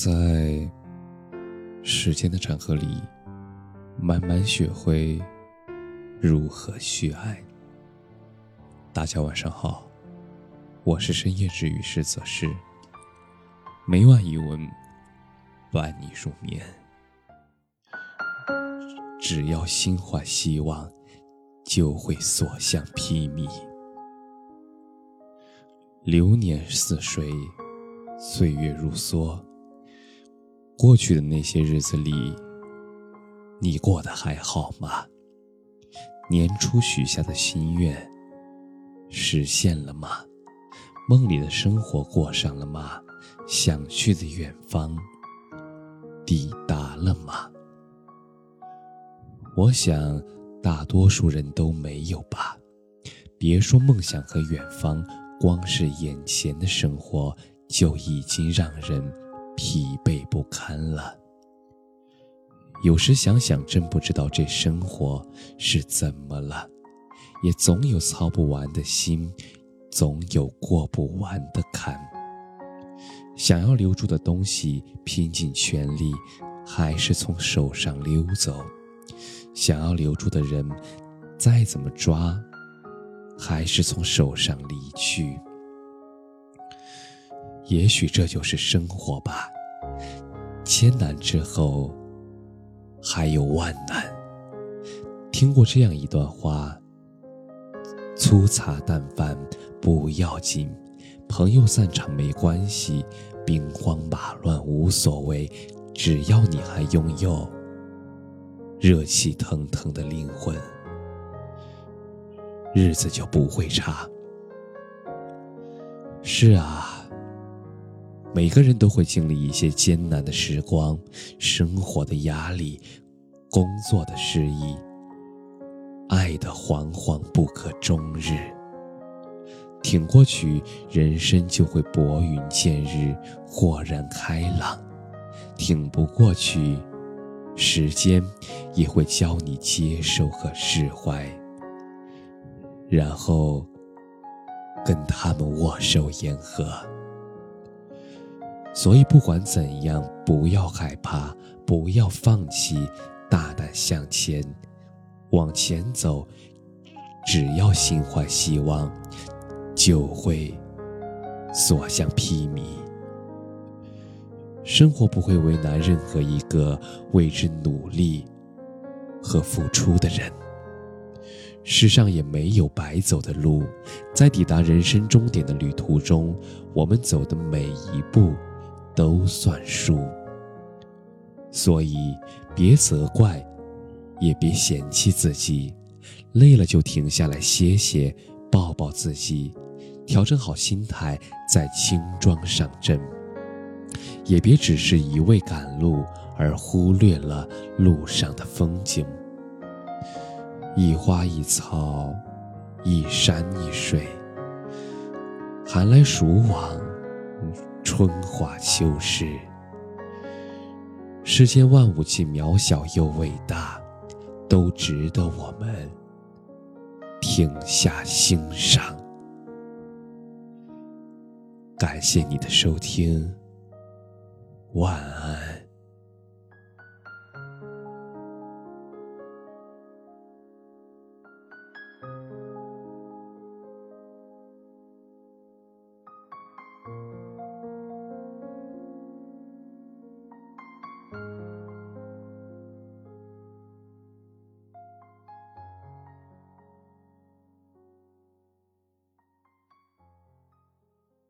在时间的长河里，慢慢学会如何去爱。大家晚上好，我是深夜治愈师泽师，每晚一文伴你入眠。只要心怀希望，就会所向披靡。流年似水，岁月如梭。过去的那些日子里，你过得还好吗？年初许下的心愿实现了吗？梦里的生活过上了吗？想去的远方抵达了吗？我想，大多数人都没有吧。别说梦想和远方，光是眼前的生活就已经让人疲惫不堪了。有时想想，真不知道这生活是怎么了。也总有操不完的心，总有过不完的坎。想要留住的东西，拼尽全力，还是从手上溜走。想要留住的人，再怎么抓，还是从手上离去。也许这就是生活吧。千难之后，还有万难。听过这样一段话：粗茶淡饭不要紧，朋友散场没关系，兵荒马乱无所谓，只要你还拥有。热气腾腾的灵魂，日子就不会差。是啊，每个人都会经历一些艰难的时光，生活的压力，工作的失意，爱的惶惶不可终日。挺过去，人生就会拨云见日，豁然开朗；挺不过去。时间也会教你接受和释怀，然后跟他们握手言和。所以不管怎样，不要害怕，不要放弃，大胆向前，往前走。只要心怀希望，就会所向披靡。生活不会为难任何一个为之努力和付出的人。世上也没有白走的路，在抵达人生终点的旅途中，我们走的每一步都算数。所以，别责怪，也别嫌弃自己，累了就停下来歇歇，抱抱自己，调整好心态，再轻装上阵。也别只是一味赶路，而忽略了路上的风景。一花一草，一山一水，寒来暑往，春华秋实。世间万物既渺小又伟大，都值得我们停下欣赏。感谢你的收听。晚安。